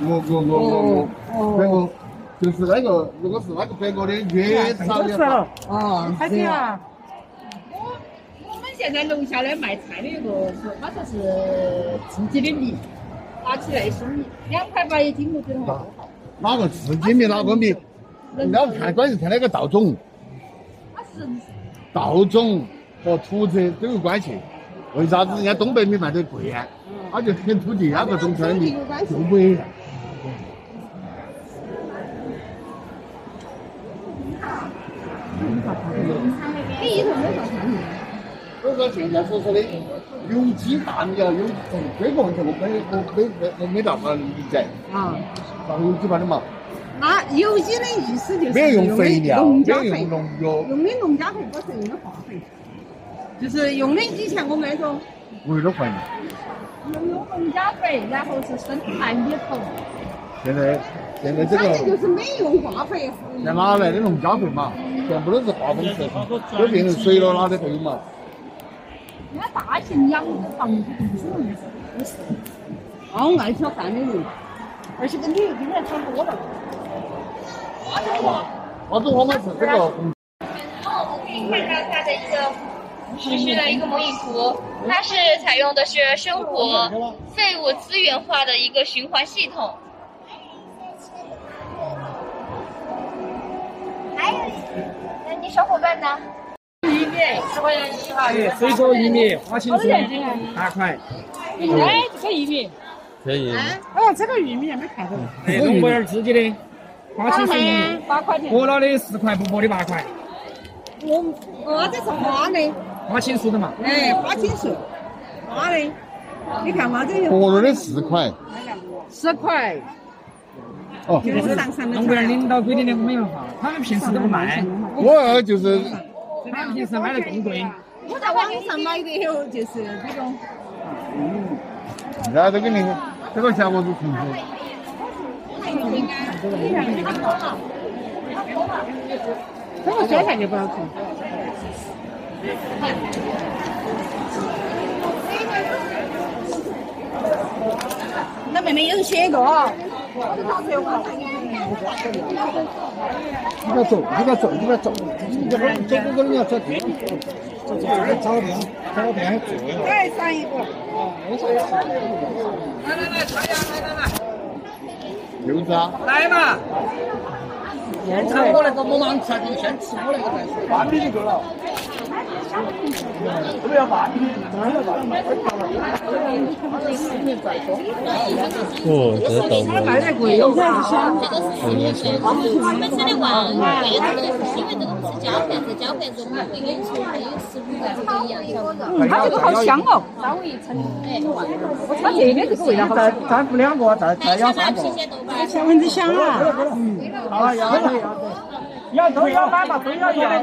我我我我我，白鹅就是那个，如果是那个白鹅的越早的话，哦，还行啊。我我们现在楼下的卖菜的一个是，他说是自己的米，拿起来生米，两块八一斤，我觉得很好。哪个自己米哪个米？你要看关键看那个稻种，他是稻种和土质都有关系。为啥子人家东北米卖得贵啊？他就跟土地那个种出来的米就不一样。你一头没啥看头。所以说现在所说的有机大米啊，有从这个问题我没我没没我没办法理解。啊，放有机版的嘛，那有机的意思就是没有用肥料，没农家肥有用，农药，用的农家肥不是用的化肥，就是用的以前我们那种为了环境。又用农家肥，然后是生态米头，现在现在这反正就是没用化肥。在哪来的农家肥嘛？全部都是化工肥，都变成水了，哪里会有嘛？人家大型养房子不是不是。好爱挑饭的人，而且跟旅游景点差不多了。花中花嘛是这个红可以看到它的一个实施了一个模拟图，它是采用的是生活废物资源化的一个循环系统。还有，那你小伙伴呢？玉米十块钱一哈，哎，水果玉米花青素八块，哎，这个玉米，可以。哦，这个玉米还没看到。哎，龙博园自己的花青素玉米，八块钱。剥了的十块，不剥的八块，我哦，这是花的，花青素的嘛。哎，花青素，花的。你看嘛，这有剥了的四块，十块，哦，就是上上的龙博园领导规定的，我们要哈，他们平时都不卖，我就是他们平时买的更贵。我在网上买的有，就是这种。人家都给你这个钱我都承受。这个小菜就不好吃。那妹妹有写个，你要走，你要走，你要走，你要走过过你要走。这这照片，照片还做。再上一个。来来来，大家来来来，柚子啊，来嘛！先吃我那个我忙吃，你先吃我那个再说。半米就够了。不要半米，哦，这个豆腐卖的贵，有点香。有点香。我们吃的旺，贵的这个是因为这个不是胶片，是胶片中它会跟出还有食物感不一样，晓得吗？它这个好香哦，稍微一层，哎，它这边这个味道好再再付两个，再再要三个。郫县豆瓣。小蚊子香啊！好了，要要要都要买嘛，都要要。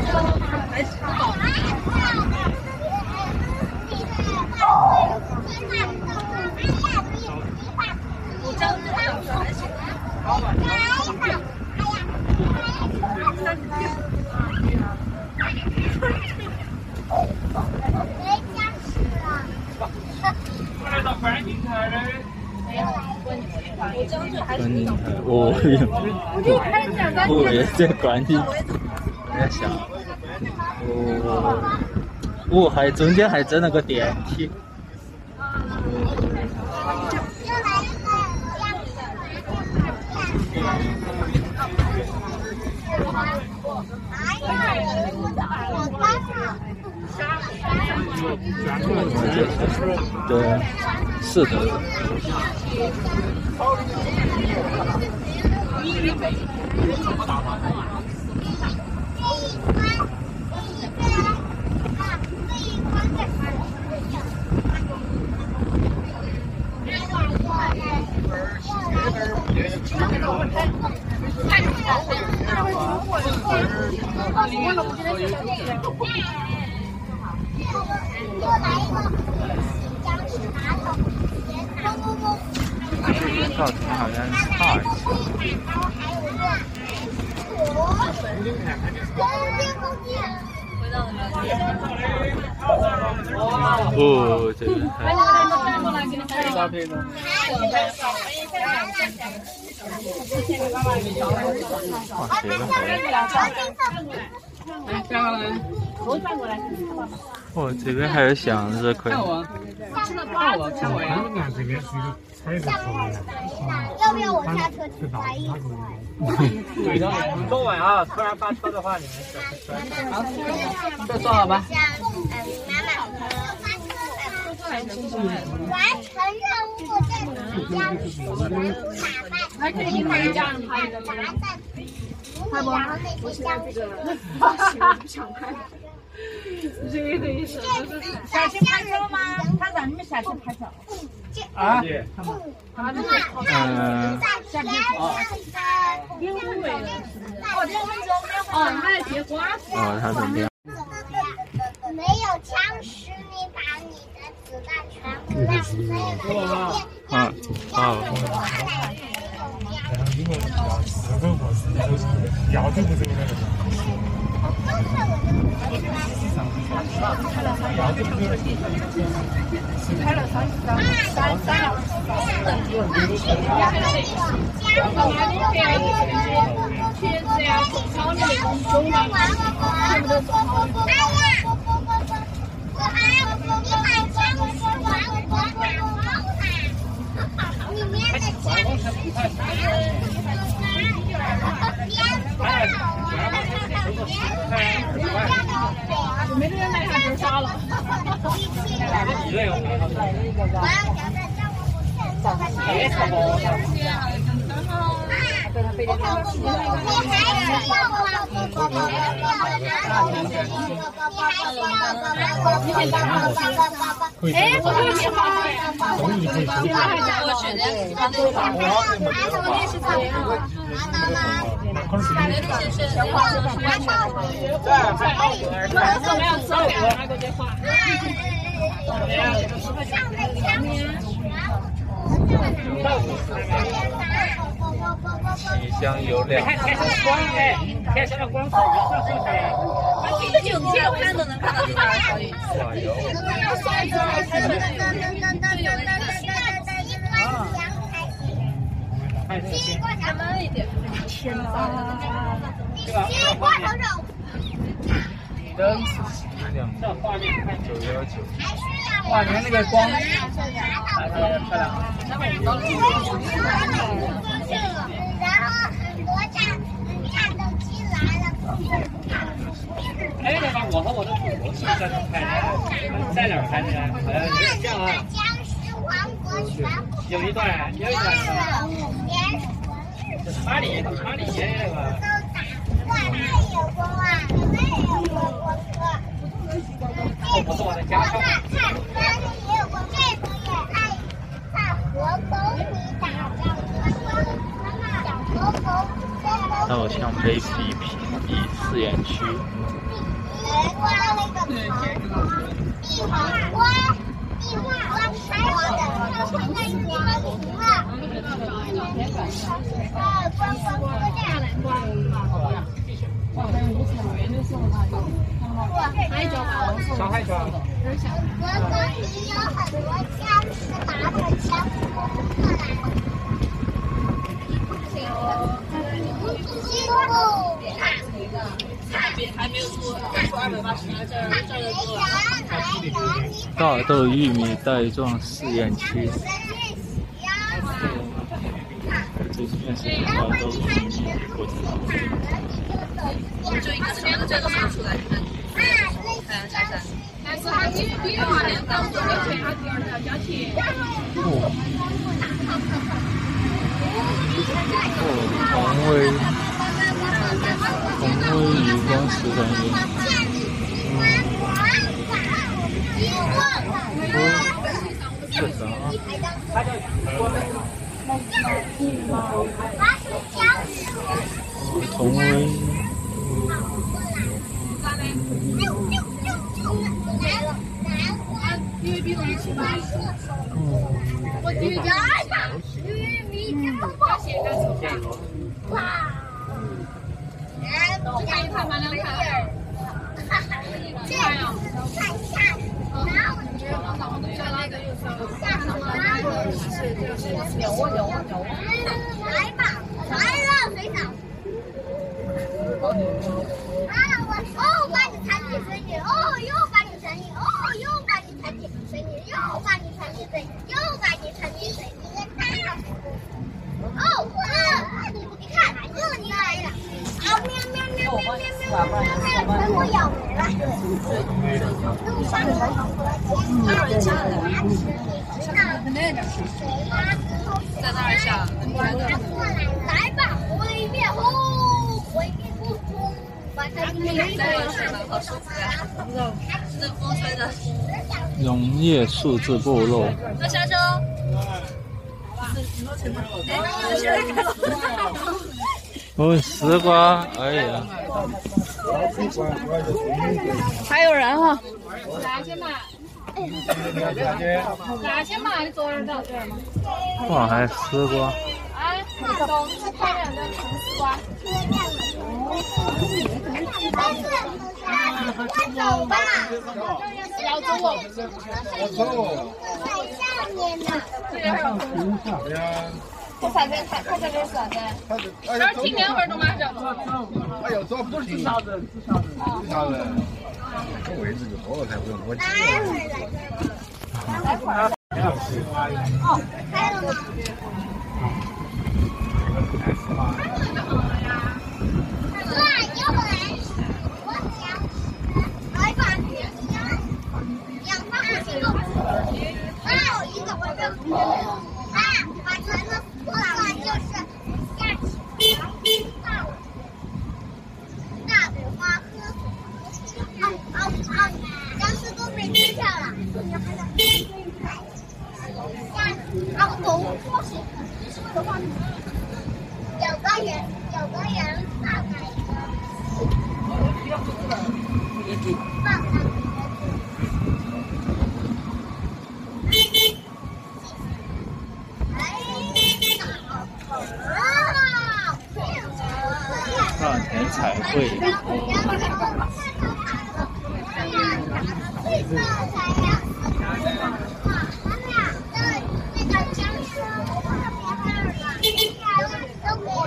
哟，哦哟，这观景有点像。哦，我，还中间还整了个电梯。对，是的。这个。造型好像是大一些。哦，这个。太。哇，这个。好。来，转过，头转过来。哦，这边还有向日葵。看我，看我，看我呀！这边是一个彩色图案。要不要我下车去拍一对的，你坐稳啊，突然发车的话，你们好，这坐好吧。完成任务，这将是还可以拍一张拍的吗？拍不？然后那些将是，不想拍。这个意思就是下去拍照吗？他让你们下去拍照。啊？妈妈，嗯。下边哦，两分钟，哦，两分钟，哦，他在接瓜。哦，他怎么样？没有枪时，你把你的子弹全部让所有的人变。啊，好。因为要四个或是都是要走不走的那种。拍了三十张，三三了，茄子呀，炒的那种韭菜，全部都做好的。哎呀，哎，你买这个是玩我玩我里面的枪 我这个电话费，电话还加过去的，我也是这样。打的这些是完全不一样。我电话。气象有两。开开上光。哎，开上了光是一上上台。这个景天看都能看到这个小雨。加油！开慢一点。天哪！对吧？灯这画面看九幺九。哇，你看那个光，啊，这个漂亮。然后很多战战斗机来了。哎，那把我和我的祖国是在哪拍的？在哪拍的呀？好像是这样啊。有一段，有一段。这是马里，马里也那个。哇，太有光了，太有光光哥。这不是我的家乡。看，哪里也有光，这个也爱看河沟里打仗。河沟。稻香杯比评比试验区。刮那个地黄瓜，地黄瓜拍我的，它会在地方停了。呃，光光哥这样刮。海椒吧，小海椒。河沟里有很多僵尸，拿着枪冲过来。大豆玉米袋状试验区。这边是大豆玉米果子。就一个这边这个说出来，看看看。但是它第第二天到时候要钱，它第二天要交钱。哦。哦，红威。红威鱼光石团圆。嗯。这啥？红威。我们我居家上玉米酒包，哇！哎，不敢看吗？两看。哈哈，这看一下，然后下什么？来吧，来了，队长。啊，我哦，把你弹起声音，哦，又把你声音，哦，又把你弹起声音，又把你弹起声音，又把你弹起声音，太哦，呃，你看，又你来了，啊，喵喵喵喵喵喵喵，还有全部咬没了。路上有很多天下，在那儿下。来，吧，毁灭轰，毁灭不轰，把它灭了。好舒服呀！这风吹的。农业数字部落。坐下车。哦，丝瓜，哎呀。还有人哈。拿去嘛。拿去嘛，你坐那儿找对吗？哇，还丝瓜。啊，冬是漂亮的红丝瓜。走。吧。要走。我不是？我走。在下面呢。他在这，他他在这是啥子？这儿停两会儿都马上。哎呦，走不停。啥子？啥子？这位置就多了才不用我挤。待会儿来。待会儿。哦，开了吗？哇，又来！我想，来吧，两方一个，啊，一个我就，啊，把船子过来就是下去，大大北花河，啊啊啊！僵尸都被吃掉了，下，啊，狗说是，是为了放。有个人，有个人放了一个，放了一个。大田彩绘。坚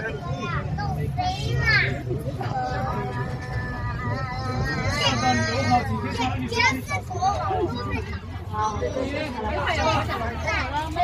我要都飞了呃这个国王都是长不出来的这个长不